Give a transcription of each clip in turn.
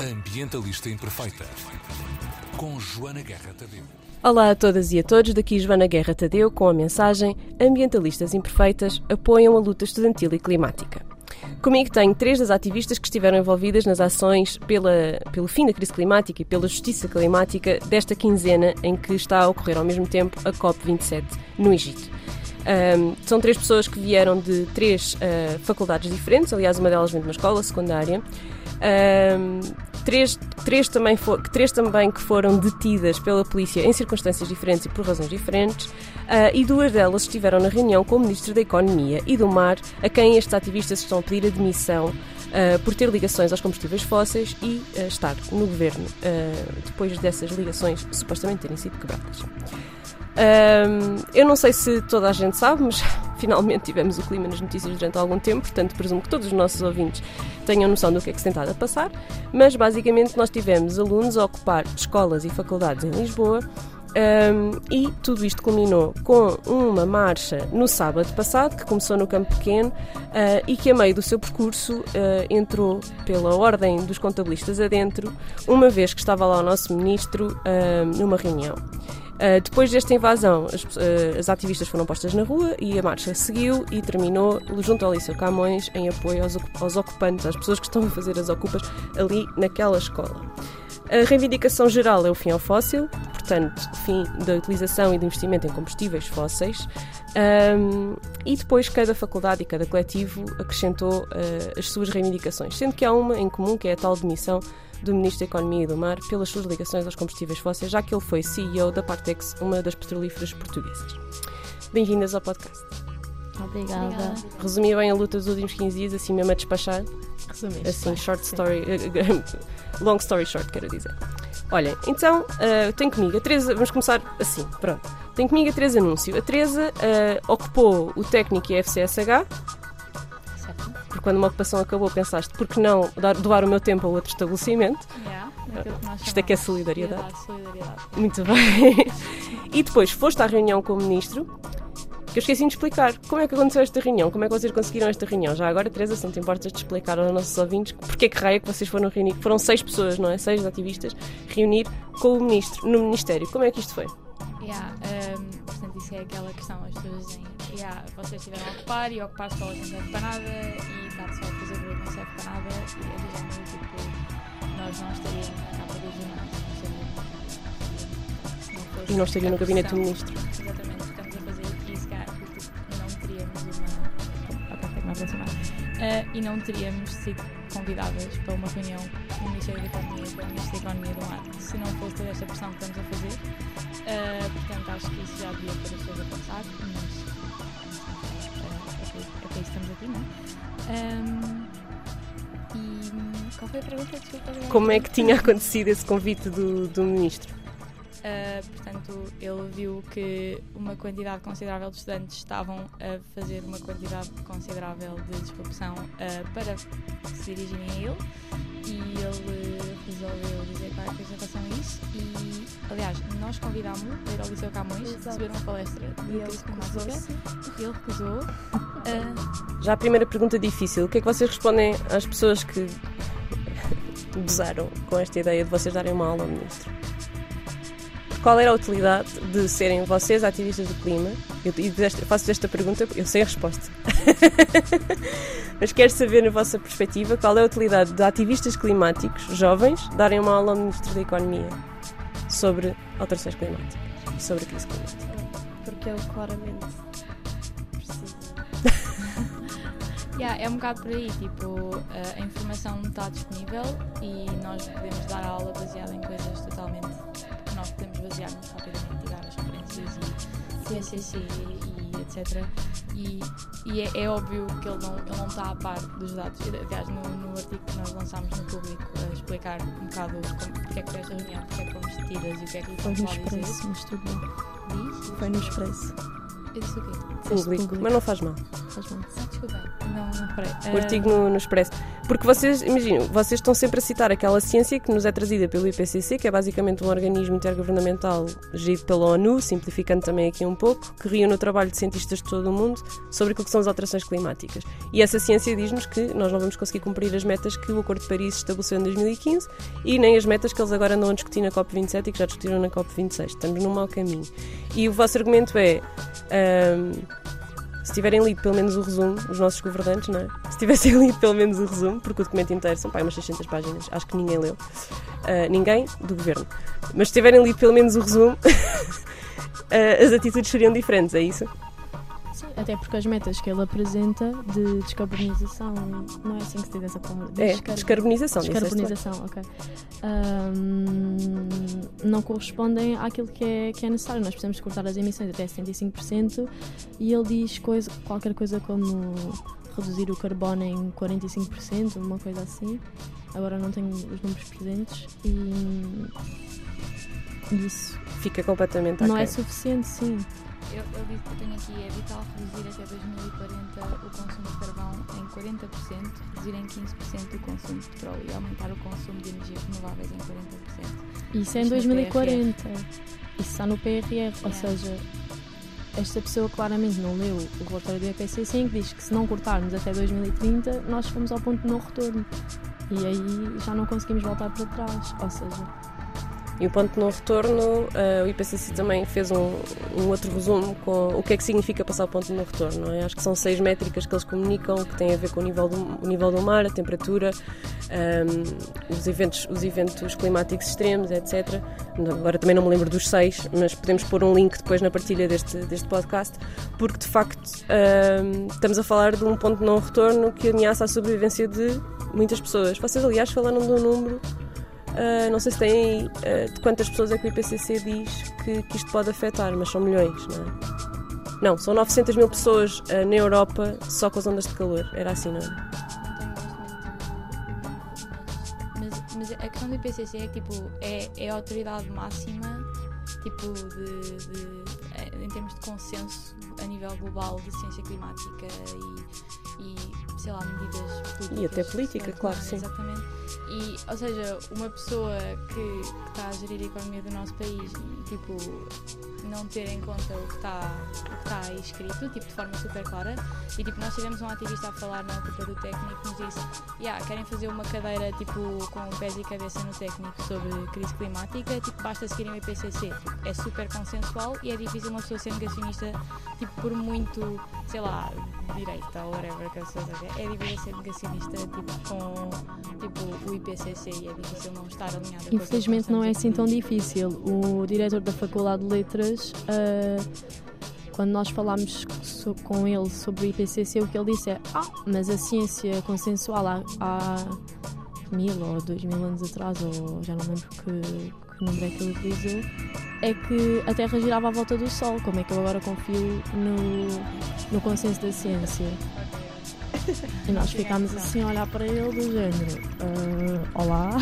Ambientalista Imperfeita, com Joana Guerra Tadeu. Olá a todas e a todos, daqui Joana Guerra Tadeu com a mensagem Ambientalistas Imperfeitas apoiam a luta estudantil e climática. Comigo tenho três das ativistas que estiveram envolvidas nas ações pela, pelo fim da crise climática e pela justiça climática desta quinzena em que está a ocorrer ao mesmo tempo a COP27 no Egito. Um, são três pessoas que vieram de três uh, faculdades diferentes, aliás, uma delas vem de uma escola secundária. Um, três, três, também for, três também que foram detidas pela polícia em circunstâncias diferentes e por razões diferentes, uh, e duas delas estiveram na reunião com o Ministro da Economia e do Mar, a quem estes ativistas estão a pedir admissão uh, por ter ligações aos combustíveis fósseis e uh, estar no governo depois dessas ligações supostamente terem sido quebradas. Um, eu não sei se toda a gente sabe, mas finalmente tivemos o clima nas notícias durante algum tempo, portanto presumo que todos os nossos ouvintes tenham noção do que é que se tem estado a passar, mas basicamente nós tivemos alunos a ocupar escolas e faculdades em Lisboa um, e tudo isto culminou com uma marcha no sábado passado, que começou no Campo Pequeno uh, e que, a meio do seu percurso, uh, entrou pela ordem dos contabilistas adentro, uma vez que estava lá o nosso ministro uh, numa reunião. Uh, depois desta invasão, as, uh, as, ativistas foram postas na rua e a marcha seguiu e terminou junto ao Liceu Camões em apoio aos, aos ocupantes, às pessoas que estão a fazer as ocupas ali naquela escola. A reivindicação geral é o fim ao fóssil, portanto, fim da utilização e do investimento em combustíveis fósseis. Um, e depois cada faculdade e cada coletivo acrescentou uh, as suas reivindicações, sendo que há uma em comum que é a tal demissão do Ministro da Economia e do Mar pelas suas ligações aos combustíveis fósseis, já que ele foi CEO da Partex, uma das petrolíferas portuguesas. Bem-vindas ao podcast. Obrigada. Obrigada. Resumi bem a luta dos últimos 15 dias, assim mesmo a despachar. Resumiste. Assim, short story. long story short, quero dizer. Olhem, então, uh, tem comigo a Teresa. Vamos começar assim, pronto. Tem comigo a Teresa Anúncio. A Teresa uh, ocupou o técnico e a FCSH porque quando uma ocupação acabou pensaste, por que não dar, doar o meu tempo a outro estabelecimento? Yeah, Isto é que é solidariedade. solidariedade. Muito bem. e depois foste à reunião com o ministro, que eu esqueci de explicar como é que aconteceu esta reunião, como é que vocês conseguiram esta reunião. Já agora, Teresa, se não te importas de explicar aos nossos ouvintes porque é que raio que vocês foram reunir, foram seis pessoas, não é? Seis ativistas, reunir com o ministro, no ministério. Como é que isto foi? Yeah, um, isso é aquela questão, as pessoas dizem, yeah, vocês estiveram a ocupar e ocupar só não serve para nada e estar só a fazer barulho não serve para nada e é do género, tipo, nós não estaríamos na capa do ginásio, não estaríamos E não estaria no gabinete do ministro. Exatamente, estamos a fazer aqui, se calhar, tipo, não teríamos uma... Ok, tenho mais aproximar. Uh, e não teríamos sido convidadas para uma reunião no Ministério da Economia, para o Ministro da Economia do Mar, se não fosse toda esta pressão que estamos a fazer. Uh, portanto, acho que isso já devia ter as pessoas a pensar, mas para isso estamos aqui, não é? Um, e qual foi a pergunta? Desculpa, Como é que tinha acontecido esse convite do, do ministro? Uh, portanto, ele viu que uma quantidade considerável de estudantes estavam a fazer uma quantidade considerável de disrupção uh, para se dirigirem a ele. E ele resolveu dizer qualquer coisa em relação a isso. E, aliás, nós convidámos-lo para ir ao Liceu Camões receber uma palestra de crise climática ele recusou. Uh... Já a primeira pergunta difícil, o que é que vocês respondem às pessoas que gozaram com esta ideia de vocês darem uma aula ao ministro? Qual era a utilidade de serem vocês ativistas do clima? Eu, faço esta pergunta, eu sei a resposta. Mas quero saber, na vossa perspectiva, qual é a utilidade de ativistas climáticos jovens darem uma aula ao Ministro da Economia sobre alterações climáticas e sobre a crise climática? Porque ele claramente precisa. yeah, é um bocado por aí, tipo, a informação está disponível e nós podemos dar a aula baseada em coisas totalmente nós podemos basear-nos rapidamente e dar as referências e, e CCC e etc. E, e é, é, óbvio que ele não, ele não está a par dos dados. Aliás, no, no artigo que nós lançámos no público, a explicar um bocado como, porque é que foi esta reunião, porque é que fomos detidas e o que é que Foi no Expresso, mas tudo bem. Diz? Foi no Expresso. Eu disse o quê? público, público. mas não faz mal. Faz mal. Ah, desculpem. Não, não reparei. O Ah, artigo no, no Expresso. Porque vocês, imaginem, vocês estão sempre a citar aquela ciência que nos é trazida pelo IPCC, que é basicamente um organismo intergovernamental gerido pela ONU, simplificando também aqui um pouco, que reúne o trabalho de cientistas de todo o mundo sobre aquilo que são as alterações climáticas. E essa ciência diz-nos que nós não vamos conseguir cumprir as metas que o Acordo de Paris estabeleceu em 2015 e nem as metas que eles agora andam a discutir na COP27 e que já discutiram na COP26. Estamos num mau caminho. E o vosso argumento é. Ahm, se tiverem lido pelo menos o resumo, os nossos governantes, não é? Se tivessem lido pelo menos o resumo, porque o documento inteiro são pá, umas 600 páginas, acho que ninguém leu. Ah, ninguém do governo. Mas se tiverem lido pelo menos o resumo, ah, as atitudes seriam diferentes, é isso? Até porque as metas que ele apresenta de descarbonização, não é assim que se diz essa palavra? É, Descar- descarbonização. bem. Descarbonização, ok. Ahm, não correspondem àquilo que é, que é necessário. Nós precisamos cortar as emissões até 75% e ele diz coisa, qualquer coisa como reduzir o carbono em 45%, uma coisa assim. Agora não tenho os números presentes e isso Fica completamente não ok. é suficiente, sim. Eu, eu digo que tenho aqui, é vital reduzir até 2040 o consumo de carvão em 40%, reduzir em 15% o consumo de petróleo e aumentar o consumo de energias renováveis em 40%. Isso é em Isto no 2040. Isso está no PRR, ou seja, esta pessoa claramente não leu o relatório do IPCC em que diz que se não cortarmos até 2030, nós fomos ao ponto de não retorno. E aí já não conseguimos voltar para trás. Ou seja, E o ponto de não retorno, ah, o IPCC também fez um, um outro resumo com o que é que significa passar o ponto de não retorno. É? Acho que são seis métricas que eles comunicam que têm a ver com o nível do, o nível do mar, a temperatura, ahm, os, eventos, os eventos climáticos extremos, etc. Agora também não me lembro dos seis, mas podemos pôr um link depois na partilha deste, deste podcast, porque de facto ahm, estamos a falar de um ponto de não retorno que ameaça a sobrevivência de muitas pessoas. Vocês, aliás, falaram de um número. Uh, não sei se têm uh, de quantas pessoas é que o IPCC diz que, que isto pode afetar, mas são milhões, não é? Não, são 900 mil pessoas uh, na Europa só com as ondas de calor. Era assim, não é? Mas, mas a questão do IPCC é tipo, é, é a autoridade máxima tipo, de, de- eh, em termos de consenso a nível global de ciência climática e, e sei lá, medidas políticas. E até política, claro que tomadas, Exatamente. E, ou seja, uma pessoa que, que está a gerir a economia do nosso país, tipo, não ter em conta o que está está aí escrito, tipo, de forma super clara. E tipo, nós tivemos um ativista a falar na altura do técnico que nos disse, yeah, querem fazer uma cadeira tipo com pés e cabeça no técnico sobre crise climática, tipo, basta seguirem o IPCC. É super consensual e é difícil uma pessoa ser negacionista, tipo, por muito, sei lá, direita ou whatever que as pessoas acham. É difícil ser negacionista, tipo, com tipo, o IPCC e é difícil não estar que infelizmente não é assim tão a difícil. O diretor da Faculdade de Letras. Ah, quando nós falámos com ele sobre o IPCC, o que ele disse é: Ah, mas a ciência consensual há, há mil ou dois mil anos atrás, ou já não lembro que, que número é que ele utilizou, é que a Terra girava à volta do Sol. Como é que eu agora confio no, no consenso da ciência? E nós ficámos assim a olhar para ele do género: "Ah, Olá,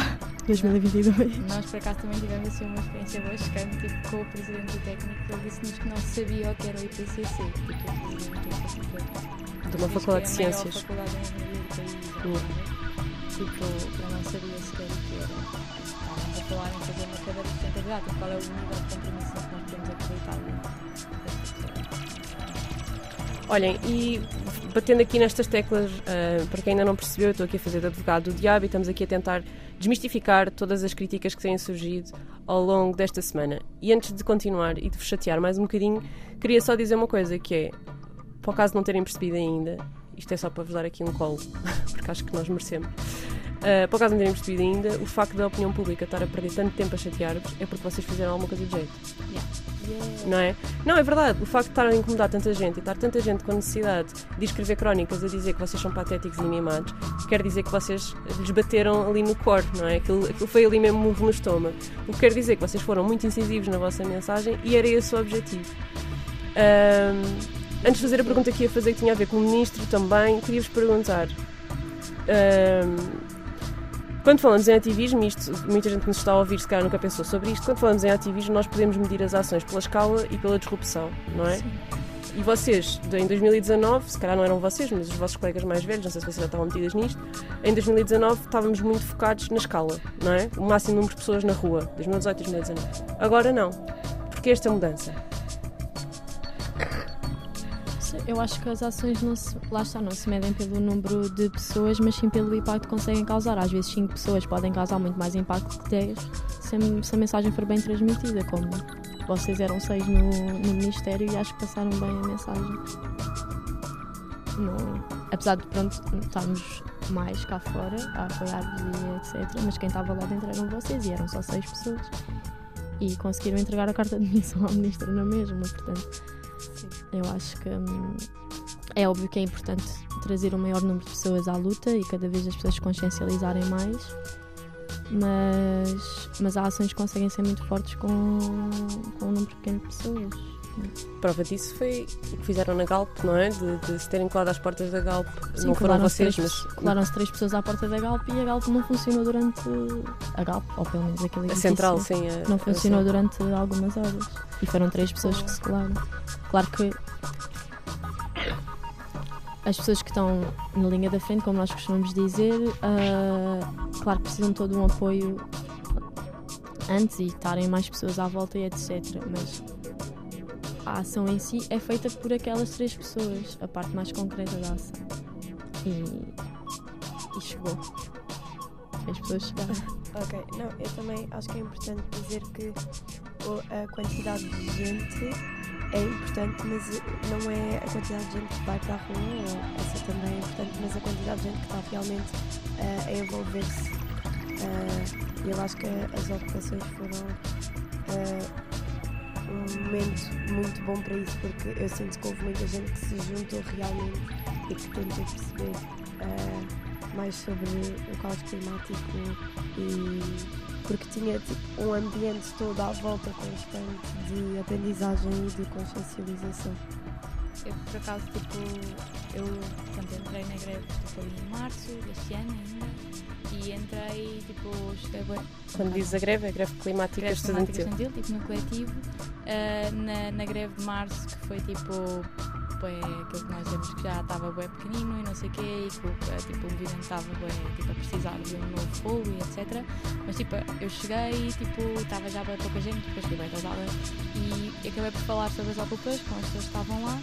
2022. Nós por acaso também tivemos assim uma experiência boa chocante tipo, com o presidente do técnico, ele disse-nos que não sabia o que era o IPCC, tipo, o técnico. De uma faculdade de que é maior ciências. faculdade de engenharia do país, Hum. tipo, eu não sabia sequer o que era. Estávamos a falar em fazer uma cadeira de sustentabilidade, tipo, qual é o nível de compromisso que nós podemos acreditar dentro Olhem, e batendo aqui nestas teclas, ah, para quem ainda não percebeu, eu estou aqui a fazer de advogado do diabo e estamos aqui a tentar desmistificar todas as críticas que têm surgido ao longo desta semana. E antes de continuar e de vos chatear mais um bocadinho, queria só dizer uma coisa, que é, para o caso de não terem percebido ainda, isto é só para vos dar aqui um colo, porque acho que nós merecemos. Ah, para o caso de não terem percebido ainda, o facto da opinião pública estar a perder tanto tempo a chatear-vos é porque vocês fizeram alguma coisa de jeito não é? Não, é verdade. O facto de estar a incomodar tanta gente e estar tanta gente com necessidade de escrever crónicas a dizer que vocês são patéticos e mimados, quer dizer que vocês lhes bateram ali no core, não é? Aquilo, aquilo foi ali mesmo murro no estômago. O que quer dizer que vocês foram muito incisivos na vossa mensagem e era esse o objetivo. Ahm, antes de fazer a pergunta que ia fazer, que tinha a ver com o ministro também, queria-vos perguntar. ahm, quando falamos em ativismo, isto, muita gente que nos está a ouvir se calhar nunca pensou sobre isto, quando falamos em ativismo nós podemos medir as ações pela escala e pela disrupção, não é? E vocês, em 2019, se calhar não eram vocês, mas os vossos colegas mais velhos, não sei se vocês já estavam metidas nisto, em 2019 estávamos muito focados na escala, não é? O máximo número de pessoas na rua, 2018, 2019. Agora não. Porque esta mudança? Eu acho que as ações não se, lá está, não se medem pelo número de pessoas, mas sim pelo impacto que conseguem causar. Às vezes 5 pessoas podem causar muito mais impacto que 10 se a, se a mensagem for bem transmitida, como vocês eram 6 no, no Ministério e acho que passaram bem a mensagem. Não, apesar de pronto estarmos mais cá fora a apoiar-vos e etc. Mas quem estava lá dentro eram vocês e eram só 6 pessoas. E conseguiram entregar a carta de missão à ministra na mesma, portanto. Eu acho que hum, é óbvio que é importante trazer um maior número de pessoas à luta e cada vez as pessoas consciencializarem mais, mas, mas há ações que conseguem ser muito fortes com, com um número pequeno de pessoas. Prova disso foi o que fizeram na Galp, não é? De, de se terem colado às portas da Galp. Sim, não foram colaram-se vocês, três, mas colaram-se três pessoas à porta da Galp e a Galp não funcionou durante. A Galp, ou pelo menos aquele a edifício, central, sim. A, não a funcionou durante algumas horas. E foram três pessoas que se colaram. Claro que as pessoas que estão na linha da frente, como nós costumamos dizer, ah, claro que precisam de todo um apoio antes e estarem mais pessoas à volta e etc. Mas a ação em si é feita por aquelas três pessoas, a parte mais concreta da ação. E, e chegou. As pessoas chegaram. Ok, não, eu também acho que é importante dizer que a quantidade de gente é importante, mas não é a quantidade de gente que vai para a rua, essa também é importante, mas a quantidade de gente que está realmente ah, a envolver-se. Ah, eu acho que as ocupações foram ah, um momento muito bom para isso, porque eu sinto que houve muita gente que se juntou realmente e que tentou perceber ah, mais sobre o caos climático e porque tinha tipo, um ambiente todo à volta constante de aprendizagem e de consciencialização. Eu, por acaso, tipo, eu entrei na greve tipo, em março deste ano ainda e entrei, tipo, cheguei bué- Quando diz a greve, é a greve climática greve climática estudantil. estudantil, tipo, no coletivo, ah, na, na greve de março, que foi tipo, bué, aquilo que nós vemos que já estava bem pequenino e não sei o quê, e que ah, tipo, o movimento estava bué, tipo, a precisar de um novo fogo e etc. Mas tipo, eu cheguei, tipo, estava já bem pouca gente, depois fui bem atrasada e acabei por falar sobre as ocupas com as pessoas que estavam lá.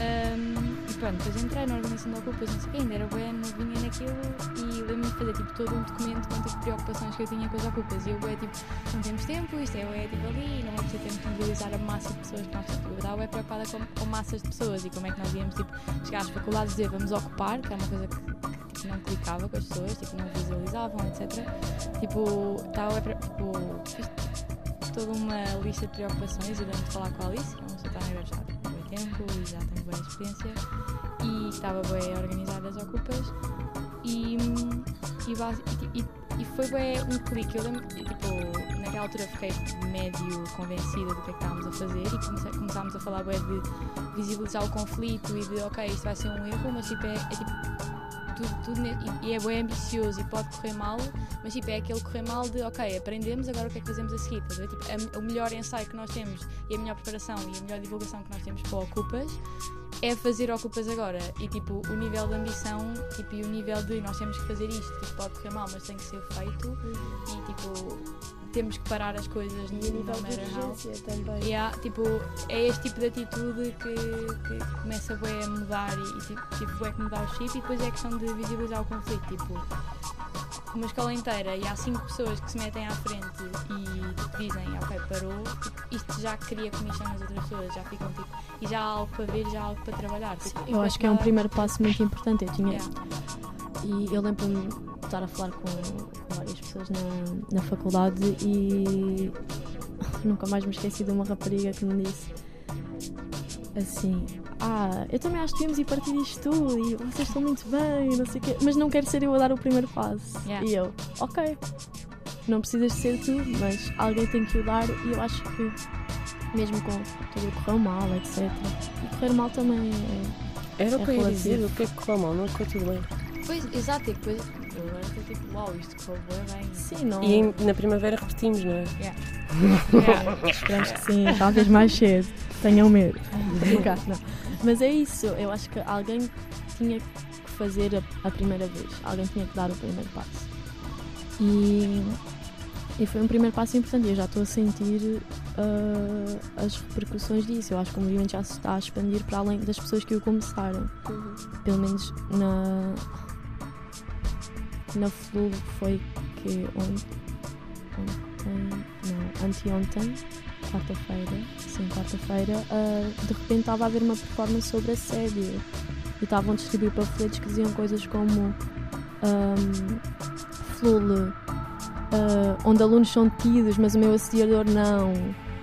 Ahm, e pronto, depois entrei na organização de ocupas, não sei o quê, ainda era bem novinha naquilo e lembro-me de fazer tipo, todo um documento com tipo, preocupações que eu tinha com as ocupas. E eu é tipo, não temos tempo, isto é, é tipo ali, não vamos ter tempo de mobilizar a massa de pessoas que nós temos. Eu estava bem preocupada com, com massas de pessoas como é que nós íamos tipo, chegar às faculdades e dizer vamos ocupar, que é uma coisa que, não clicava com as pessoas, tipo, não visualizavam, etc. Tipo, estava bem pre- tipo, fiz toda uma lista de preocupações e lembro de falar com a Alice, que é uma pessoa que está na há muito tempo e já tem boa experiência e estava bem organizada as ocupas e, e, e, e- foi bem um clique. Eu lembro, tipo, naquela altura fiquei médio convencida do que é que estávamos a fazer e começámos a falar bem de visibilizar o conflito e de ok, isto vai ser um erro, mas tipo, é, é tipo tudo, tudo e, é bem ambicioso e pode correr mal, mas tipo, é aquele correr mal de ok, aprendemos, agora o que é que fazemos a seguir? Ver? Tipo, a- o melhor ensaio que nós temos e a melhor preparação e a melhor divulgação que nós temos para Ocupas é fazer Ocupas agora. E tipo, o nível de ambição tipo, e o nível de nós temos que fazer isto, tipo, pode correr mal, mas tem que ser feito e tipo, temos que parar as coisas E no a nível de how. urgência também. E há, tipo, é este tipo de atitude que, que começa bué a mudar e, e tipo, tipo bué que mudar o chip e depois é a questão de visibilizar o conflito, tipo uma escola inteira e há cinco pessoas que se metem à frente e dizem ok, parou, tipo, isto já cria comissão nas outras pessoas, já ficam tipo, e já há algo para ver, já há algo para trabalhar. Tipo, Eu acho que é um primeiro passo muito importante. Eu tinha, Yeah. E eu lembro-me de estar a falar com, com várias pessoas na, na faculdade e nunca mais me esqueci de uma rapariga que me disse assim: Ah, eu também acho que devíamos ir partir disto tudo e vocês estão muito bem, e não sei o quê, mas não quero ser eu a dar o primeiro passo. Yeah. E eu, ok, não precisas de ser tu, mas alguém tem que o dar e eu acho que mesmo com tudo correu mal, etc. E correr mal também é. Era o É que eu ia relativo. dizer, o que é que correu mal, não correu tudo bem. Pois, exato, e depois eu agora estou tipo, uau, isto correu bem. Sim, não. E em- na primavera repetimos, não é? Yeah. Esperamos que sim, talvez mais cedo. Tenham medo. Mas é isso, eu acho que alguém tinha que fazer a, a primeira vez, alguém tinha que dar o primeiro passo. E, e foi um primeiro passo importante. Eu já estou a sentir uh, as repercussões disso. Eu acho que o movimento já se está a expandir para além das pessoas que o começaram. Uhum. Pelo menos na. Na Flu foi que ontem. não, anteontem, quarta-feira, sim, quarta-feira, uh, de repente estava a haver uma performance sobre assédio. E estavam a distribuir panfletos que diziam coisas como. Um, Flule, uh, onde alunos são tidos, mas o meu assediador não.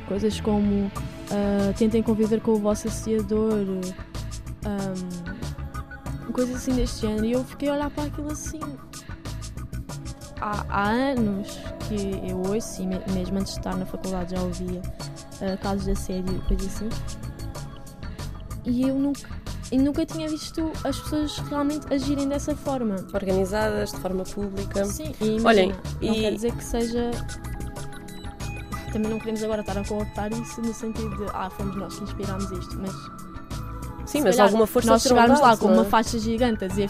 Coisas como uh, tentem conviver com o vosso assediador. Um, coisas assim deste género. E eu fiquei a olhar para aquilo assim. Há, há anos que eu ouço, e me, mesmo antes de estar na faculdade já ouvia uh, casos de assédio e coisas assim. E eu nunca, e nunca tinha visto as pessoas realmente agirem dessa forma. Organizadas, de forma pública. Sim, e imagina, Olhem, não e- quer dizer que seja. Também não queremos agora estar a cooptar isso no sentido de ah, fomos nós que inspirámos isto, mas Sim, mas calhar alguma força nós chegarmos lá com uma é? faixa gigante a dizer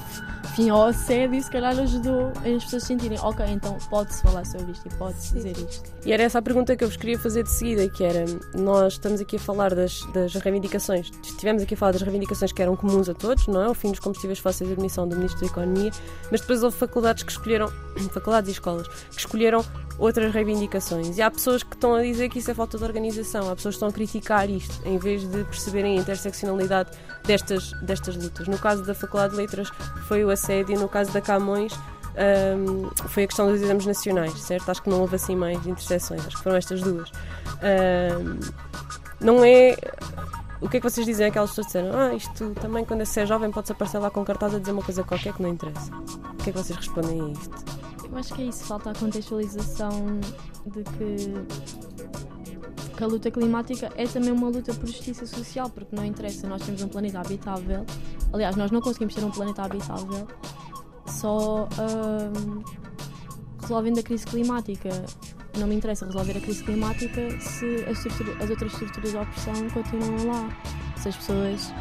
fim ao assédio, se calhar ajudou as pessoas a sentirem, ok, então pode-se falar sobre isto e pode-se dizer isto. E era essa a pergunta que eu vos queria fazer de seguida, que era, nós estamos aqui a falar das, das reivindicações, estivemos aqui a falar das reivindicações que eram comuns a todos, não é? O fim dos combustíveis fósseis e a admissão do Ministro da Economia, mas depois houve faculdades que escolheram, faculdades e escolas, que escolheram outras reivindicações. E há pessoas que estão a dizer que isso é falta de organização, há pessoas que estão a criticar isto, em vez de perceberem a interseccionalidade destas, destas lutas. No caso da Faculdade de Letras foi o assédio, no caso da Camões hum, foi a questão dos exames nacionais, certo? Acho que não houve assim mais interseções, acho que foram estas duas. Hum, não é. O que é que vocês dizem? Aquelas pessoas disseram, ah, isto também quando é jovem pode-se aparecer lá com cartaz a dizer uma coisa qualquer que não interessa. O que é que vocês respondem a isto? Eu acho que é isso, falta a contextualização de que, que a luta climática é também uma luta por justiça social, porque não interessa, nós temos um planeta habitável. Aliás, nós não conseguimos ter um planeta habitável só ahm, resolvendo a crise climática. Não me interessa resolver a crise climática se as, as outras estruturas de opressão continuam lá. Se as pessoas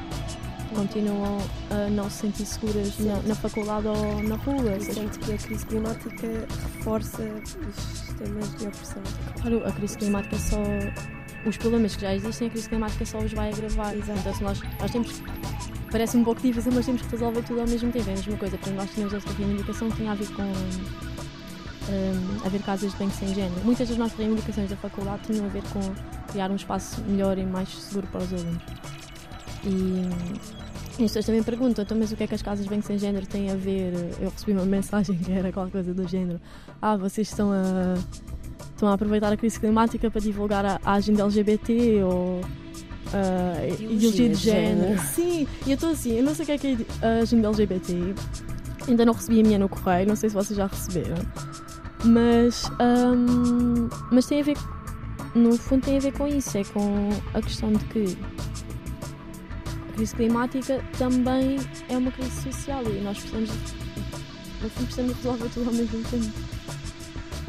continuam a não se sentir seguras na, na faculdade ou na rua. Eu se as sinto que a crise climática reforça os sistemas de opressão. Claro, a crise climática só. Os problemas que já existem, a crise climática só os vai agravar. Exato. Então, se nós, nós temos. Parece um pouco difícil, mas temos que resolver tudo ao mesmo tempo. É a mesma coisa. Porque nós tínhamos outra reivindicação que tinha a ver com. hum, haver casas de banho sem género. Muitas das nossas reivindicações da faculdade tinham a ver com criar um espaço melhor e mais seguro para os alunos. E. E as pessoas também perguntam, então, mas o que é que as casas banho sem género têm a ver? Eu recebi uma mensagem que era qualquer coisa do género. Ah, vocês estão a, estão a aproveitar a crise climática para divulgar a, a agenda LGBT ou a ideologia de género. género. Sim, e eu estou assim, eu não sei o que é que é a agenda LGBT. Ainda não recebi a minha no correio, não sei se vocês já receberam. Mas, hum, mas tem a ver, no fundo tem a ver com isso, é com a questão de que crise climática também é uma crise social e nós precisamos, no fundo, precisamos resolver tudo ao mesmo tempo.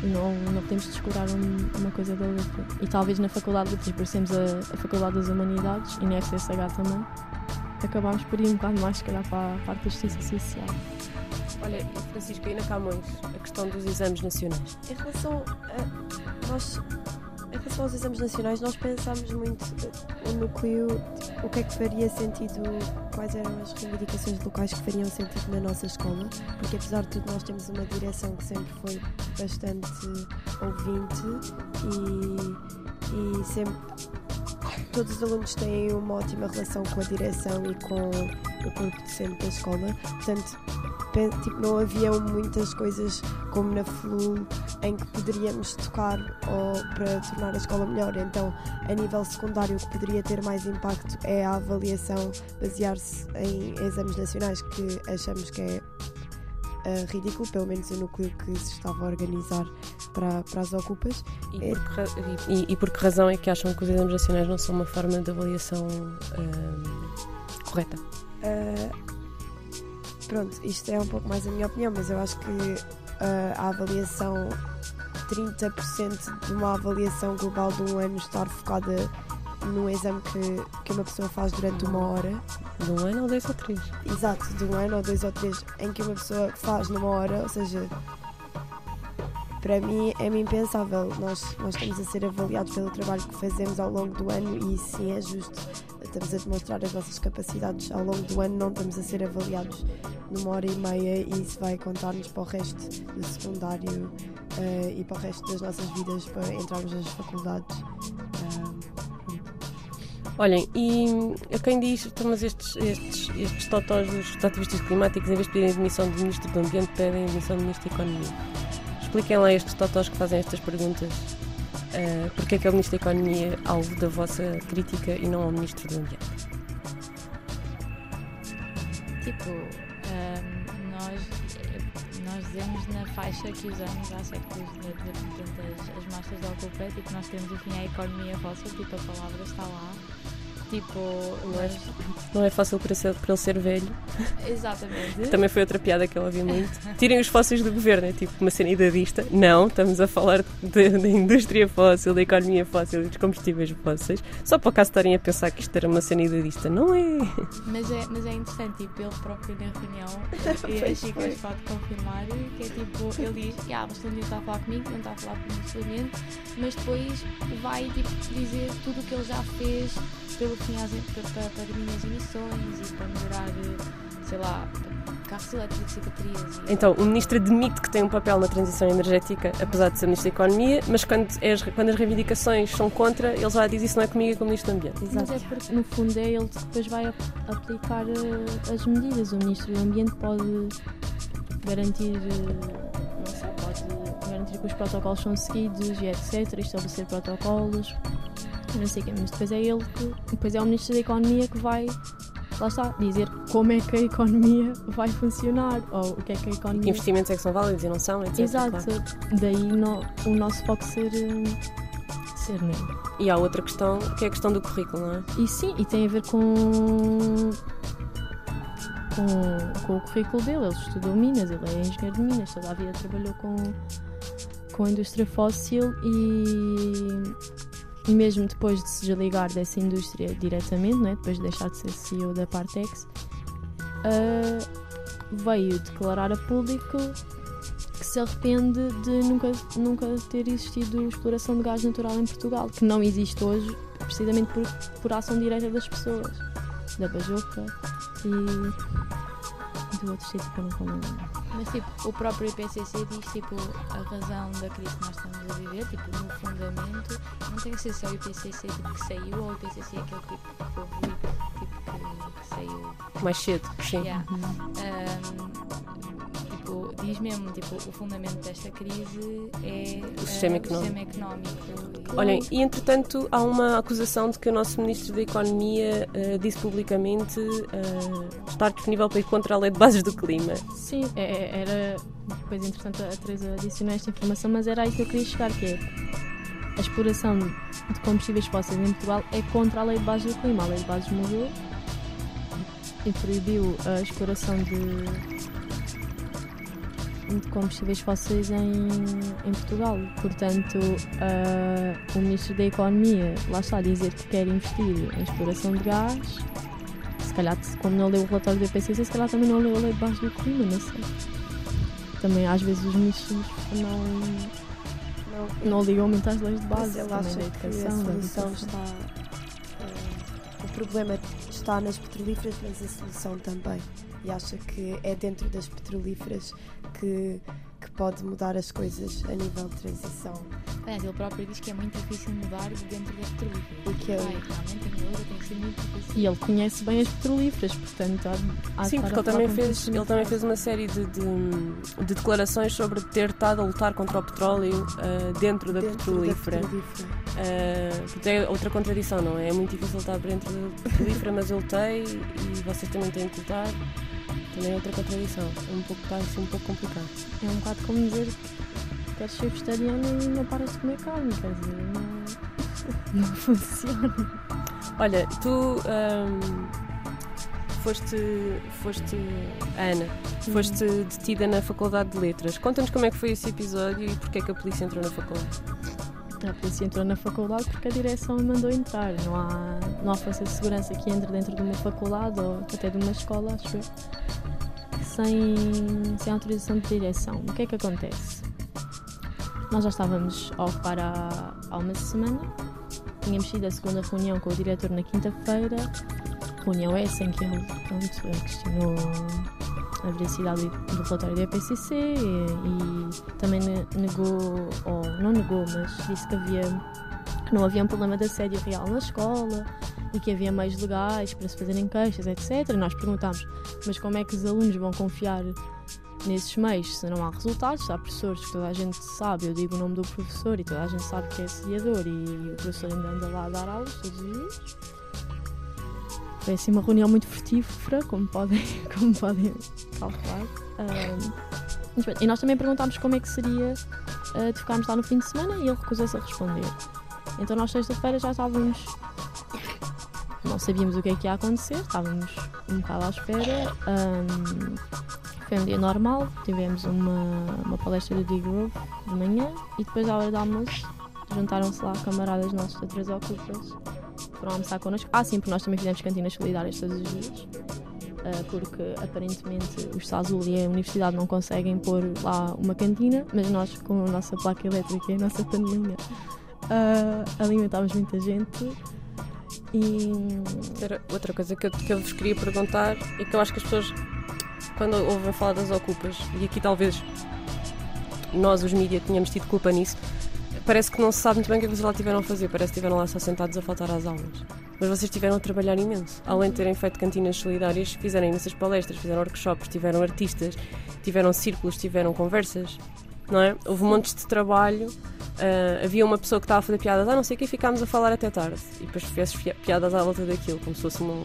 E não, não podemos descurar um- uma coisa da outra. E talvez na Faculdade de Letras, por sermos a, a Faculdade das Humanidades e na FCSH também, acabámos por ir um bocado mais, se calhar, para a parte da justiça social. Olha, Francisco, e na Camões, a questão dos exames nacionais. Em relação a nós, em relação aos exames nacionais, nós pensámos muito eh, o núcleo, o que é que faria sentido, quais eram as reivindicações locais que fariam sentido na nossa escola, porque apesar de tudo nós temos uma direção que sempre foi bastante ouvinte e, e sempre todos os alunos têm uma ótima relação com a direção e com o corpo docente da escola, portanto tipo, não haviam muitas coisas como na FLU em que poderíamos tocar ou para tornar a escola melhor. Então, a nível secundário, o que poderia ter mais impacto é a avaliação basear-se em exames nacionais, que achamos que é ah, ridículo, pelo menos o núcleo que se estava a organizar para, para as ocupas. E por, e, e por que razão é que acham que os exames nacionais não são uma forma de avaliação hum, correta? Ah, pronto, isto é um pouco mais a minha opinião, mas eu acho que ah, a avaliação, 30% de uma avaliação global de um ano estar focada num exame que, que uma pessoa faz durante uma hora, De um ano ou dois ou três? exato, de um ano ou dois ou três, em que uma pessoa faz numa hora, ou seja, para mim é impensável. Nós, nós estamos a ser avaliados pelo trabalho que fazemos ao longo do ano e sim é justo. Estamos a demonstrar as nossas capacidades ao longo do ano, não estamos a ser avaliados numa hora e meia e isso vai contar-nos para o resto do secundário eh, e para o resto das nossas vidas para entrarmos nas faculdades. Ah, Olhem, e a quem diz, então, mas estes, estes, estes totós dos ativistas climáticos, em vez de pedirem a demissão do Ministro do Ambiente, pedem a demissão do Ministro da Economia. Expliquem lá estes totós que fazem estas perguntas. Uh, porque é que é o Ministro da Economia alvo da vossa crítica e não ao Ministro do Ambiente? Tipo, ahm, nós, nós dizemos na faixa que usamos há séculos de, de, portanto, as, as marchas da Ocupa, tipo, nós queremos definir a economia fóssil, tipo, a palavra está lá. Tipo, Não é, não é fácil para, ser, para ele ser velho. exatamente. Também foi outra piada que eu ouvi muito. Tirem os fósseis do governo, é tipo uma cena idadista. Não, estamos a falar da indústria fóssil, da economia fóssil e dos combustíveis fósseis. Só para o caso estarem a pensar que isto era uma cena idadista. Não é? Mas é, mas é interessante, tipo, ele próprio na reunião, e a Chica pode confirmar, que é tipo, ele diz, ah, você não está a falar comigo, não está a falar com o Ministro do Ambiente, mas depois vai tipo, dizer tudo o que ele já fez pelo fim às, para, para, para diminuir as emissões e para melhorar, sei lá, carros elétricos e baterias. E, Então, o ministro admite que tem um papel na transição energética, apesar de ser ministro da Economia, mas quando, é as, quando as reivindicações são contra, ele já diz isso não é comigo, é com o ministro do Ambiente. Mas é porque, no fundo, é ele que depois vai ap- aplicar eh, as medidas. O Ministro do Ambiente pode garantir, eh, não sei, pode garantir que os protocolos são seguidos e etc. Estabelecer protocolos, não sei o quê. Mas depois é ele que, depois é o Ministro da Economia que vai, lá está, dizer como é que a economia vai funcionar ou o que é que a Que economia. investimentos é que são válidos e não são, etc. Exato, claro. daí no- o nosso foco ser, eh, ser nele. E há outra questão, que é a questão do currículo, não é? E sim, e tem a ver com, com, com o currículo dele. Ele estudou Minas, ele é engenheiro de Minas, toda a vida trabalhou com, com a indústria fóssil e mesmo depois de se desligar dessa indústria diretamente, não é? depois de deixar de ser CEO da Partex, ah, veio declarar a público que se arrepende de nunca, nunca ter existido exploração de gás natural em Portugal, que não existe hoje precisamente por, por ação direta das pessoas, da Bajoca e do outro sítio que eu não como Mas tipo, o próprio IPCC diz tipo a razão da crise que nós estamos a viver, tipo, no fundamento, não tem que ser só o IPCC tipo, que saiu ou o IPCC aquele tipo que tipo que, que saiu. Mais cedo, sim. Yeah. Ahm, tipo, diz mesmo, tipo, o fundamento desta crise é O sistema ah, económico. sistema económico. Olhem, e entretanto há uma acusação de que o nosso Ministro da Economia eh, disse publicamente eh, estar disponível para ir contra a lei de bases do clima. Sim, é- é- era depois interessante a Teresa adicionar esta informação, mas era aí que eu queria chegar, que é a exploração de combustíveis fósseis em Portugal é contra a lei de bases do clima. A lei de bases mudou e proibiu a exploração de, de combustíveis fósseis em, em Portugal. Portanto, ah, o Ministro da Economia, lá está a dizer que quer investir em exploração de gás, se calhar, como não leu o relatório do IPCC, se calhar também não leu a lei de baixo do clima, não sei. Também às vezes os ministros não, não, não ligam muito às leis de Mas base, ele também acha da que a educação, solução está. Problema está nas petrolíferas, mas a solução também. E acha que é dentro das petrolíferas que, que pode mudar as coisas a nível de transição. Aliás, ele próprio diz que é muito difícil mudar de dentro das petrolíferas. E que ele- Ai, realmente em Loura tem que ser muito difícil. E ele conhece bem as petrolíferas, portanto há, há Sim, porque a ele também, fez, ele também fez uma série de, de- de declarações sobre ter estado a lutar contra o petróleo eh, dentro da dentro petrolífera. Da petrolífera. Uh, é outra contradição, não é? É muito difícil estar dentro da petrolífera, mas eu lutei e vocês também têm que lutar. Também é outra contradição. É um pouco, está assim, um pouco complicado. É um bocado como dizer que queres ser vegetariano e não paras de comer carne, quer dizer, não, não funciona. Olha, tu um, foste, foste, Ana, foste detida na Faculdade de Letras. Conta-nos como é que foi esse episódio e porque é que a polícia entrou na faculdade. A polícia entrou na faculdade porque a direção mandou entrar. Não há, há força de segurança que entre dentro de uma faculdade ou até de uma escola, acho eu, sem, sem autorização de direção. O que é que acontece? Nós já estávamos a ocupar há, há uma semana, tínhamos tido a segunda reunião com o diretor na quinta-feira, reunião essa em que ele pronto, questionou a veracidade do relatório da EPCC e, e também negou, ou não negou, mas disse que havia que não havia um problema de assédio real na escola e que havia meios legais para se fazerem queixas, etc. Nós perguntámos, mas como é que os alunos vão confiar nesses meios se não há resultados? Se há professores que toda a gente sabe, eu digo o nome do professor e toda a gente sabe que é assediador e o professor ainda anda lá a dar aulas todos os dias. Foi assim uma reunião muito frutífera, como podem, como podem calcular. Um, e nós também perguntámos como é que seria uh, ficarmos lá no fim de semana e ele recusou-se a responder. Então nós sexta-feira já estávamos. Não sabíamos o que é que ia acontecer, estávamos um bocado à espera. Um, foi um dia normal, tivemos uma, uma palestra do Dig Grove de manhã e depois à hora do almoço juntaram-se lá camaradas nossos de três ocupas foram almoçar connosco. Ah, sim, porque nós também fizemos cantinas solidárias todos os dias. Uh, porque aparentemente o Estado Azul e a Universidade não conseguem pôr lá uma cantina, mas nós, com a nossa placa elétrica e a nossa panelinha, uh, alimentámos muita gente. E... Era outra coisa que eu, que eu vos queria perguntar e que eu acho que as pessoas, quando ouvem falar das ocupas, e aqui talvez nós, os mídias, tínhamos tido culpa nisso, parece que não se sabe muito bem o que vocês lá tiveram a fazer, parece que estiveram lá só sentados a faltar às aulas. Mas vocês tiveram a trabalhar imenso. Além de terem feito cantinas solidárias, fizeram imensas palestras, fizeram workshops, tiveram artistas, tiveram círculos, tiveram conversas, não é? Houve um monte de trabalho. Uh, havia uma pessoa que estava a fazer piadas, ah, não sei o que, ficámos a falar até tarde. E depois fez piadas à volta daquilo, como se fosse uma,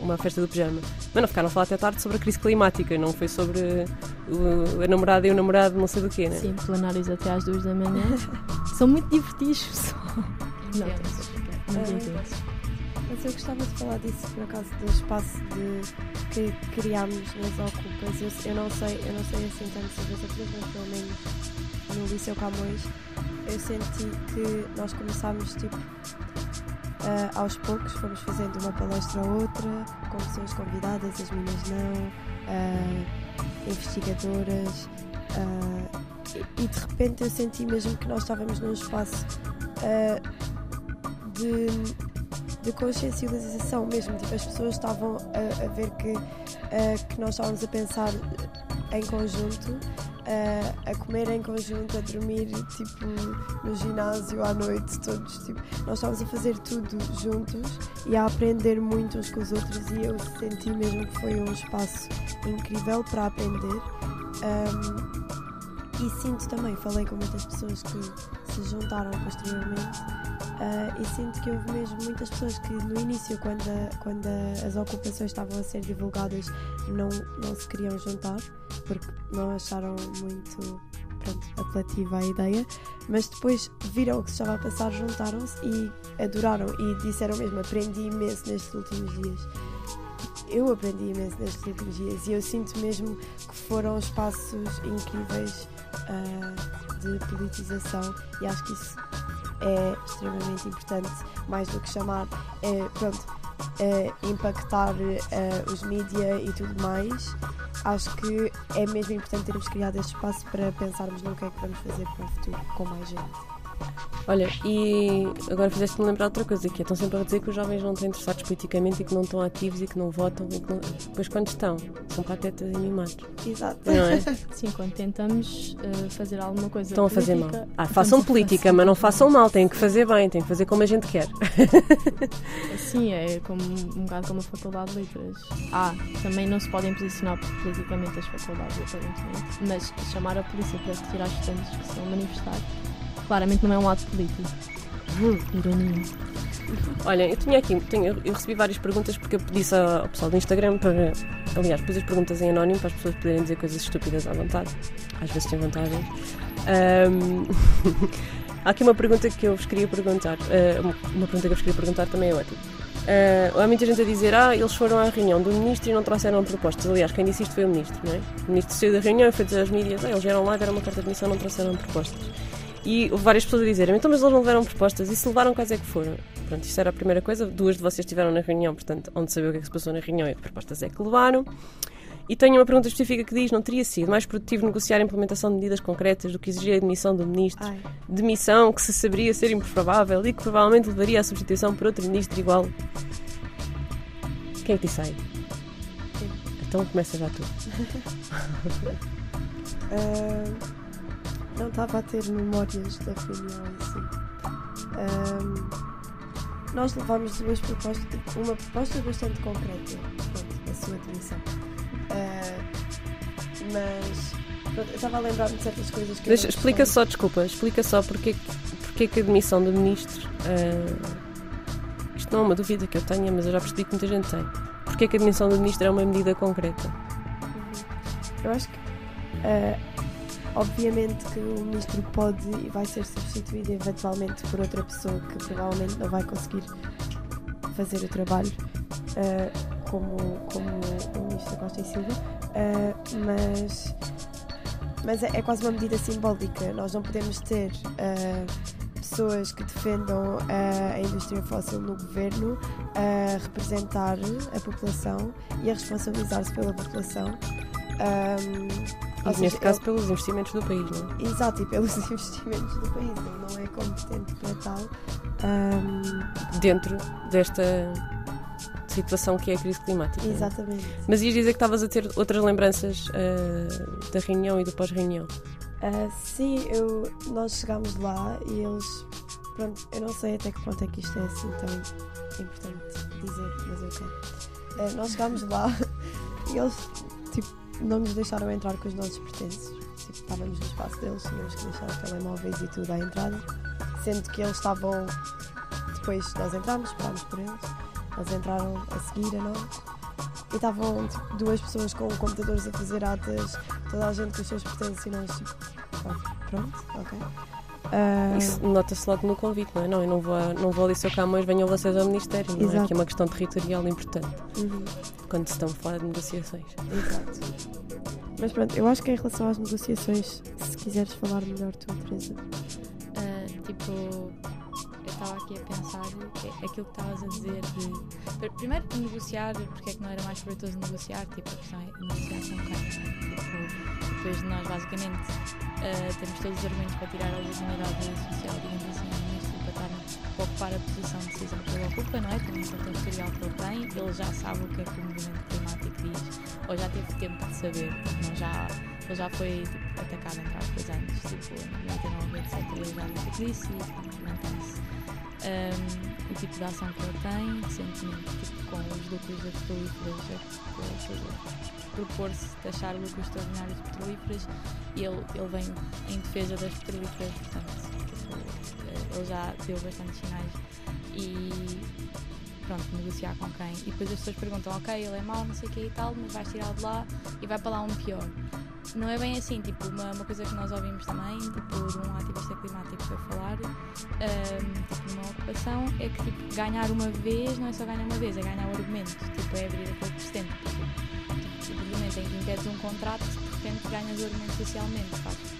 uma festa do pijama. Mas não ficaram a falar até tarde sobre a crise climática, não foi sobre o, a namorada e o namorado não sei do quê, né? Sim, plenários até às duas da manhã. São muito divertidos. Não, Mas eu gostava de falar disso por acaso do espaço de, que criámos nas ocupas. Eu, eu, não sei, eu não sei assim tanto sobre as ocupas, mas pelo menos no Liceu Camões eu senti que nós começámos tipo Uh, aos poucos fomos fazendo uma palestra ou outra, com pessoas convidadas, as minhas não, uh, investigadoras, uh, e, e, de repente eu senti mesmo que nós estávamos num espaço de, de consciencialização mesmo, tipo, as pessoas estavam a, a ver que, que nós estávamos a pensar em conjunto a, a comer em conjunto, a dormir tipo no ginásio à noite, todos tipo, nós estávamos a fazer tudo juntos e a aprender muito uns com os outros e eu senti mesmo que foi um espaço incrível para aprender. Um, e sinto também, falei com muitas pessoas que se juntaram posteriormente uh, e sinto que houve mesmo muitas pessoas que no início, quando, a, quando a, as ocupações estavam a ser divulgadas, não, não se queriam juntar porque não acharam muito pronto, apelativa a ideia, mas depois viram o que se estava a passar, juntaram-se e adoraram e disseram mesmo: aprendi imenso nestes últimos dias. Eu aprendi imenso nestes últimos dias e eu sinto mesmo que foram espaços incríveis uh, de politização e acho que isso é extremamente importante, mais do que chamar, é, pronto, é, impactar uh, os mídia e tudo mais. Acho que é mesmo importante termos criado este espaço para pensarmos no que é que vamos fazer para o futuro com mais gente. Olha, e agora fizeste-me lembrar outra coisa, que é, estão sempre a dizer que os jovens não estão interessados politicamente e que não estão ativos e que não votam. E não... Depois, quando estão, são patetas e mimados. Exato. Não é? Sim, quando tentamos uh, fazer alguma coisa. Estão a fazer mal. Ah, façam política, mas não façam mal, têm que fazer bem, têm que fazer como a gente quer. Sim, é como, um bocado como a Faculdade de Letras. Ah, também não se podem posicionar politicamente as faculdades, aparentemente, mas chamar a polícia para retirar estudantes que se vão manifestar claramente não é um ato político. Hum, ironia. Olha, eu tinha aqui, tenho, eu recebi várias perguntas porque eu disse ao pessoal do Instagram para. Aliás, pus as perguntas em anónimo para as pessoas poderem dizer coisas estúpidas à vontade. Às vezes têm vontade. Um, há aqui uma pergunta que eu vos queria perguntar. Uh, uma pergunta que eu vos queria perguntar também é ótima. Uh, há muita gente a dizer, ah, eles foram à reunião do ministro e não trouxeram propostas. Aliás, quem disse isto foi o ministro, não é? O ministro saiu da reunião e foi dizer às mídias, ah, eles vieram lá, deram uma carta de missão, não trouxeram propostas. E houve várias pessoas a dizerem, então mas eles não levaram propostas, e se levaram quais é que foram? Pronto, isto era a primeira coisa, duas de vocês estiveram na reunião, portanto, onde saber o que é que se passou na reunião e que propostas é que levaram. E tenho uma pergunta específica que diz: não teria sido mais produtivo negociar a implementação de medidas concretas do que exigir a demissão do ministro? Ai, Demissão que se saberia ser improvável e que provavelmente levaria à substituição por outro ministro igual. Quem é que disse aí? Então começa já tu. ah, não estava a ter memórias da reunião em si. Ah, nós levámos duas propostas, uma proposta bastante concreta, pronto, a sua demissão. Ah, mas pronto, eu estava a lembrar-me de certas coisas que eu Deixa, explica só, desculpa, explica só porque, porque que a demissão do ministro. ah, isto não é uma dúvida que eu tenha, mas eu já percebi que muita gente tem. Porque que a demissão do ministro é uma medida concreta? Eu acho que, eh, obviamente, que o ministro pode e vai ser substituído eventualmente por outra pessoa que provavelmente não vai conseguir fazer o trabalho eh, como, como o ministro Costa e Silva, eh, mas, mas é, é quase uma medida simbólica. Nós não podemos ter. eh, Pessoas que defendam a indústria fóssil no governo a representar a população e a responsabilizar-se pela população Ahm, Ou neste caso pelos investimentos do país, não é? ele- exato, e pelos investimentos do país, ele não é competente para tal. Ahm, Dentro desta situação que é a crise climática. é? exatamente. Mas ias dizer que estavas a ter outras lembranças ah, da reunião e do pós-reunião. Ah, sim, eu, nós chegámos lá e eles. Pronto, eu não sei até que ponto é que isto é assim tão importante dizer, mas eu quero. Ah, nós chegámos lá e eles tipo, não nos deixaram entrar com os nossos pertences. Tipo, estávamos no espaço deles, tínhamos que deixar os telemóveis e tudo à entrada. Sendo que eles estavam. Depois nós entramos, esperámos por eles. Eles entraram a seguir a nós. E estavam tipo, duas pessoas com computadores a fazer atas, toda a gente com os seus pertences e nós tipo, "Ah, pronto, ok. Ah, Isso nota-se logo no convite, não é? Não, eu não vou, não vou ali seu Camões, venham vocês ao Ministério, não é? Exato. Que é uma questão territorial importante uhum, quando se estão a falar de negociações. exato. Mas pronto, eu acho que em relação às negociações, se quiseres falar melhor tu, Teresa. Ah, tipo, estava aqui a pensar que é aquilo que estavas a dizer de. pr- Primeiro, negociar, porque é que não era mais proveitoso negociar? Tipo, a questão é negociar com é? Tipo, depois de nós, basicamente, ah, temos todos os argumentos para tirar a legitimidade social, digamos assim, ao ministro, para estar para ocupar a posição de decisão que ele ocupa, não é? Tendo em conta o historial que ele tem, ele já sabe o que é que o movimento climático diz, ou já teve tempo de saber, não já, ele já foi tipo, atacado entre aspas antes, tipo, em 99, etc. Ele já disse o disse e mantém-se. Um, o tipo de ação que ele tem, recentemente, tipo, com os lucros das petrolíferas, propor-se taxar lucros extraordinários de petrolíferas e ele, ele vem em defesa das petrolíferas, portanto, tipo, eh, ele já deu bastantes sinais e pronto, negociar com quem. E depois as pessoas perguntam, ok, ele é mau, não sei o que e tal, mas vais tirá-lo de lá e vai para lá um pior. Não é bem assim, tipo, uma, uma coisa que nós ouvimos também, tipo, de um climático foi falar, ahm, tipo, numa ocupação, é que tipo, ganhar uma vez não é só ganhar uma vez, é ganhar o argumento, tipo, é abrir aquele precedente. Tipo, o momento em que impedes um contrato, de repente ganhas o argumento socialmente, tipo, de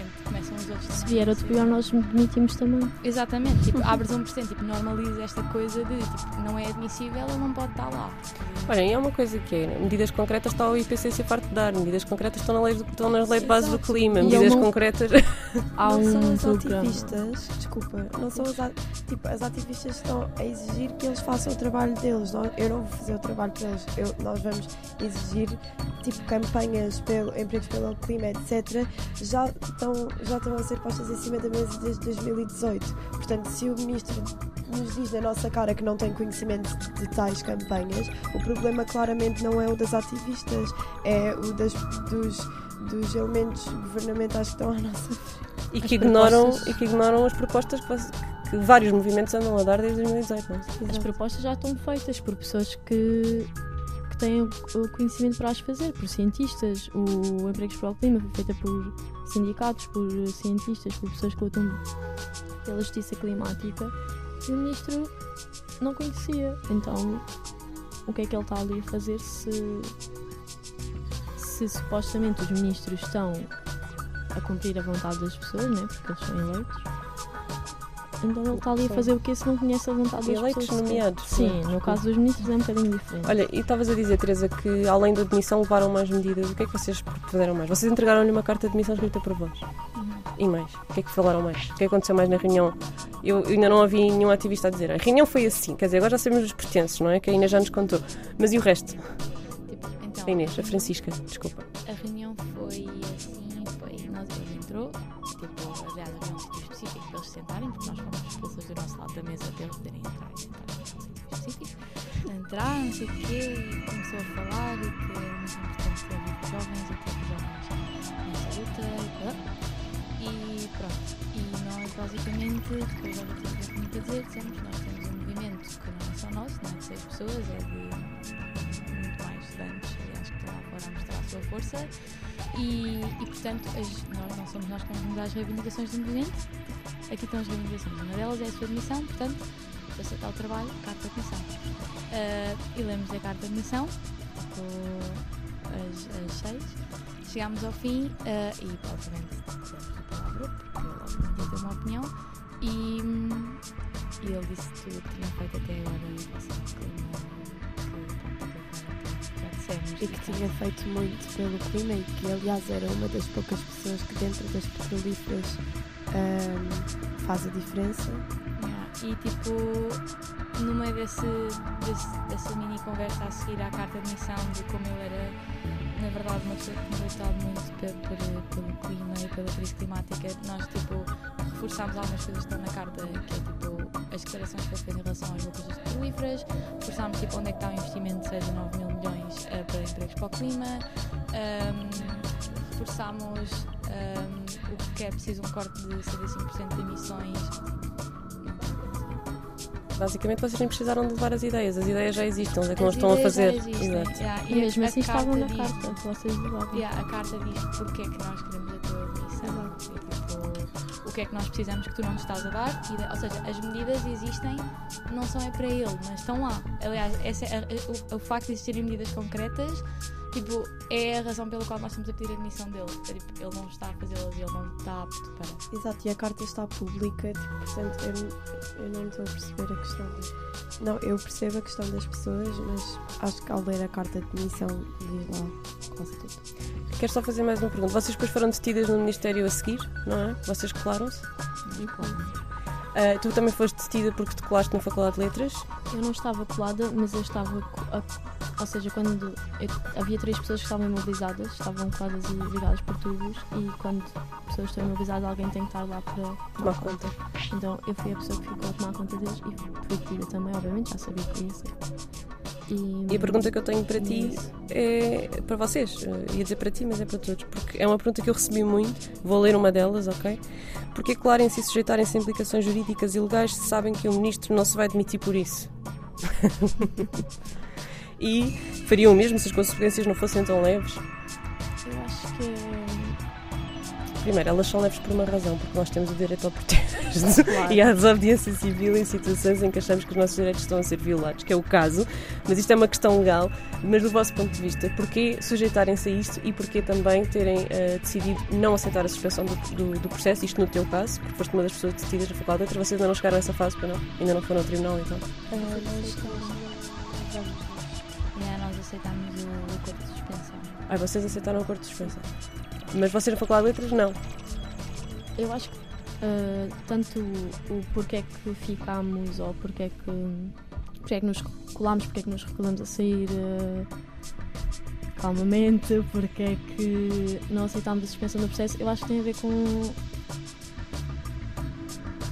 repente começam os outros Se vier outro pior, nós demitimos também. Exatamente, tipo, abres um precedente, tipo, normaliza esta coisa de, tipo, não é admissível, ele não pode estar lá. Olha, e há uma coisa que é, medidas concretas está o IPCC farto de dar, medidas concretas estão, na lei, do- estão nas leis de base do clima, medidas não- concretas. Há não um são as ativistas, desculpa, não são as, tipo, as ativistas estão a exigir que eles façam o trabalho deles. Eu não vou fazer o trabalho para eles. Eu- nós vamos exigir tipo campanhas pelo empregos pelo clima, etc. Já estão, já estão a ser postas em cima da mesa desde 2018. Portanto, se o ministro nos diz na nossa cara que não tem conhecimento de tais campanhas, o problema claramente não é o das ativistas, é o das, dos, dos elementos governamentais que estão à nossa e, As que ignoram, propostas- e que ignoram as propostas que, que vários movimentos andam a dar desde 2018. Não é? As propostas já estão feitas por pessoas que têm o, conhecimento para as fazer, por cientistas. O Empregos para o Clima foi feita por sindicatos, por cientistas, por pessoas que lutam pela justiça climática. E o ministro não conhecia. Então, o que é que ele está ali a fazer se, se supostamente os ministros estão a cumprir a vontade das pessoas, né? porque eles são eleitos. Então ele está ali a fazer o que se não conhece a vontade das Eleitos pessoas? nomeados, Sim, sim. no caso dos ministros é um bocadinho diferente. Olha, e estavas a dizer, Teresa, que além da demissão levaram mais medidas. O que é que vocês fizeram mais? Vocês entregaram-lhe uma carta de demissão escrita por vós. E mais? O que é que falaram mais? O que é que aconteceu mais na reunião? Eu, eu ainda não ouvi nenhum ativista a dizer. A reunião foi assim, quer dizer, agora já sabemos os pertences, não é? Que a Inês já nos contou. Mas e o resto? Tipo, então, A Inês, a Francisca, desculpa. A reunião foi assim, foi, nós, ele entrou, tipo, aliás, eles se sentarem, porque nós fomos expulsas do nosso lado da mesa para eles poderem entrar e sentar. Entrar, não sei o quê, começou a falar que é muito importante ter vivo jovens e ter jovens nessa luta e pronto, e nós basicamente, depois já temos muito a dizer, dissemos nós temos um movimento que não é só nosso, não é de seis pessoas, é de muito mais estudantes, estão lá fora a mostrar a sua força. E, e portanto, as- nós não somos nós que vamos mudar as reivindicações do movimento. Aqui estão as reivindicações. Uma delas é a sua admissão, portanto, se aceitar o trabalho, carta de admissão. Ah, e lemos a carta de admissão, com as, seis. Chegámos ao fim ah, e, obviamente, demos a palavra, porque ele, obviamente, ia ter uma opinião. E, e ele disse tudo o que tinha feito até agora e passou já dissemos. E que tinha feito muito pelo clima e que, aliás, era uma das poucas pessoas que, dentro das petrolíferas, ahm, faz a diferença. Yeah, E tipo, no meio desse, desse- dessa mini conversa a seguir à carta de missão de como ele era, na verdade, uma pessoa que tinha lutado muito pe- por- pelo clima e pela crise climática, nós tipo reforçámos algumas coisas que estão na carta, que é tipo as declarações que ele fez em relação às das petrolíferas, reforçámos tipo onde é que está o investimento, seja 9 mil milhões eh, para empregos para o clima, ahm, reforçámos ahm, o que é preciso um corte de 75% de emissões Basicamente vocês nem precisaram de levar as ideias. As ideias já existem, eles é que não As estão a fazer. existem, Exato. yeah, E mesmo assim estavam na diz- carta vocês levavam. yeah, a carta diz porque é que nós queremos que é que nós precisamos que tu não nos estás a dar. Ou seja, as medidas existem, não são é para ele, mas estão lá. Aliás, essa é a- a- o, o facto de existirem medidas concretas tipo, é a razão pela qual nós estamos a pedir a admissão dele. É, tipo, ele não está a fazê-las e ele não está apto para. Exato, e a carta está pública, tipo, portanto, eu, eu não estou a perceber a questão. De... Não, eu percebo a questão das pessoas, mas acho que ao ler a carta de demissão diz lá quase tudo. Quero só fazer mais uma pergunta. Vocês depois foram detidas no Ministério a seguir, não é? Vocês declaram-se? Ah, tu também foste detida porque te colaste na Faculdade de Letras. Eu não estava colada, mas eu estava. a- ou seja, quando eu- havia três pessoas que estavam imobilizadas, estavam coladas e ligadas por tubos, e quando pessoas estão imobilizadas, alguém tem que estar lá para Tomar conta. Então eu fui a pessoa que ficou a tomar conta deles e fui detida também, obviamente, já sabia que ia ser. E, E a pergunta que eu tenho para ti Isso. é para vocês. Ia dizer para ti, mas é para todos. Porque é uma pergunta que eu recebi muito. Vou ler uma delas, ok? Porque colarem-se e sujeitarem-se a implicações jurídicas e legais se sabem que o ministro não se vai demitir por isso? e fariam o mesmo se as consequências não fossem tão leves? Eu acho que é. Primeiro, elas são leves por uma razão, porque nós temos o direito ao protesto Claro. e à desobediência civil em situações em que achamos que os nossos direitos estão a ser violados, que é o caso, mas isto é uma questão legal. Mas do vosso ponto de vista, porquê sujeitarem-se a isto e porquê também terem eh, decidido não aceitar a suspensão do, do- do processo, isto no teu caso, porque foste uma das pessoas decididas na Faculdade de Letras, vocês ainda não chegaram a essa fase, para não? Ainda não foram ao tribunal, então? Ah, nós aceitámos o, acordo de suspensão. Ah, vocês aceitaram o acordo de suspensão. Mas vocês na Faculdade de Letras, não. Eu acho que ah, tanto o, o porquê que ficámos ou porquê que, porquê que nos colámos, porquê que nos recusamos a sair ah, calmamente, porquê que não aceitámos a suspensão do processo, eu acho que tem a ver com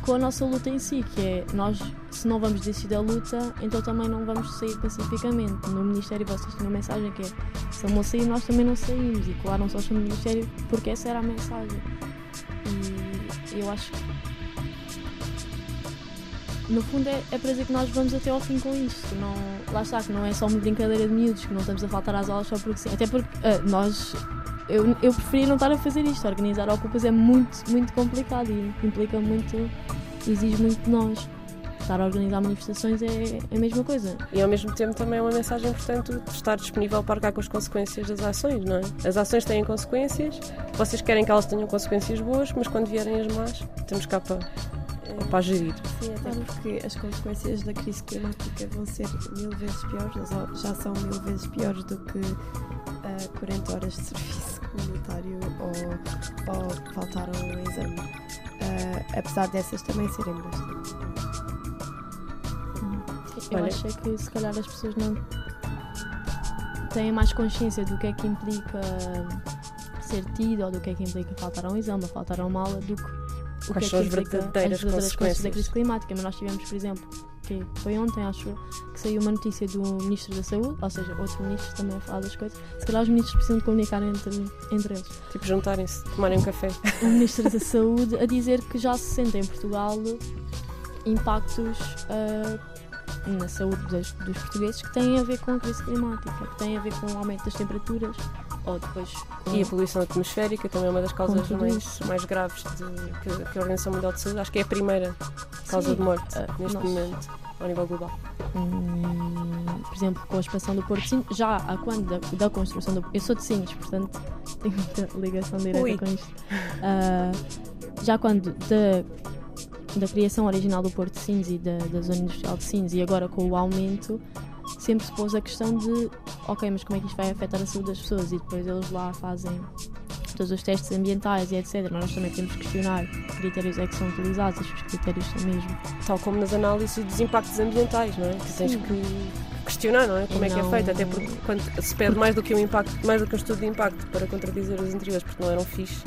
com a nossa luta em si, que é nós, se não vamos desistir da luta, então também não vamos sair pacificamente. No Ministério vocês têm uma mensagem que é se não sair, nós também não saímos. E colaram só no Ministério porque essa era a mensagem. E eu acho que no fundo é, é para dizer que nós vamos até ao fim com isto. Não, lá está, que não é só uma brincadeira de miúdos, que não estamos a faltar às aulas só porque sim. Até porque ah, nós. Eu, eu preferia não estar a fazer isto. Organizar ocupas é muito, muito complicado e implica muito. exige muito de nós. Estar a organizar manifestações é, é a mesma coisa. E ao mesmo tempo também é uma mensagem, portanto, de estar disponível para arcar com as consequências das ações, não é? As ações têm consequências, vocês querem que elas tenham consequências boas, mas quando vierem as más, temos cá para, para gerir. Sim, até porque as consequências da crise climática vão ser mil vezes piores, já são mil vezes piores do que uh, 40 horas de serviço comunitário ou, ou faltar a um exame. Uh, apesar dessas também serem bastante. Eu Olha. acho é que se calhar as pessoas não têm mais consciência do que é que implica ser tido ou do que é que implica faltar a um exame ou faltar a uma aula do que o Quais que é as que implica as verdadeiras consequências da crise climática. Mas nós tivemos, por exemplo, que foi ontem, acho que saiu uma notícia do Ministro da Saúde, ou seja, outro ministro também a falar das coisas. Se calhar os ministros precisam de comunicar entre, entre eles. Tipo, juntarem-se, tomarem um café. O Ministro da Saúde a dizer que já se sentem em Portugal impactos ah, na saúde das- dos portugueses que têm a ver com a crise climática, que têm a ver com o aumento das temperaturas ou depois com E a poluição atmosférica também é uma das causas mais, mais graves de, que, que a Organização Mundial de Saúde, acho que é a primeira causa Sim, de morte ah, neste nós- momento, ao nível global. Hum, por exemplo, com a expansão do Porto Sines, já há quando da, da construção do. Eu sou de Sines, portanto tenho muita ligação direta Ui. com isto. Ah, já quando da, da criação original do Porto de Sines e da, da zona industrial de Sines e agora com o aumento, sempre se pôs a questão de ok, mas como é que isto vai afetar a saúde das pessoas? E depois eles lá fazem todos os testes ambientais e etc. Mas nós também temos que questionar que critérios é que são utilizados, os critérios são mesmo. Tal como nas análises dos impactos ambientais, não é? Que tens Sim. que questionar, não é? Como é que é feito, até porque quando se pede mais do que um impacto, mais do que um estudo de impacto para contradizer os anteriores porque não eram fixe,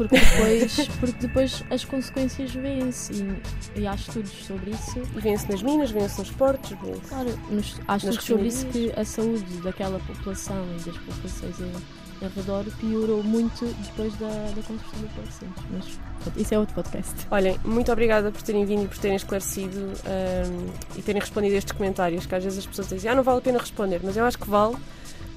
Porque depois, porque depois as consequências vêm-se e, e há estudos sobre isso. e vêem-se nas minas, vêem-se nos portos, vêem-se. Claro, nos, há estudos sobre isso que a saúde daquela população e das populações em, em redor piorou muito depois da, da construção do Porto Santos. Mas isso é outro podcast. Olhem, muito obrigada por terem vindo e por terem esclarecido ahm, e terem respondido a estes comentários, que às vezes as pessoas dizem, ah, não vale a pena responder, mas eu acho que vale,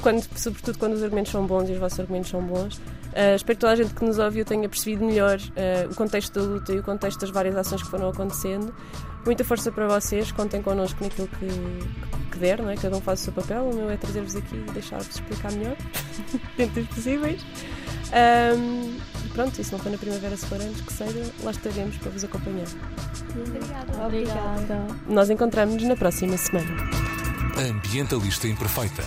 quando, sobretudo quando os argumentos são bons e os vossos argumentos são bons. Ah, espero que toda a gente que nos ouviu tenha percebido melhor ah, o contexto da luta e o contexto das várias ações que foram acontecendo. Muita força para vocês, contem connosco naquilo que, que der, não é? cada um faz o seu papel. O meu é trazer-vos aqui e deixar-vos explicar melhor, dentro dos possíveis. E pronto, e se não for na primavera, se for antes que seja, lá estaremos para vos acompanhar. Obrigada. Obrigada. Nós encontramos-nos na próxima semana. Ambientalista Imperfeita.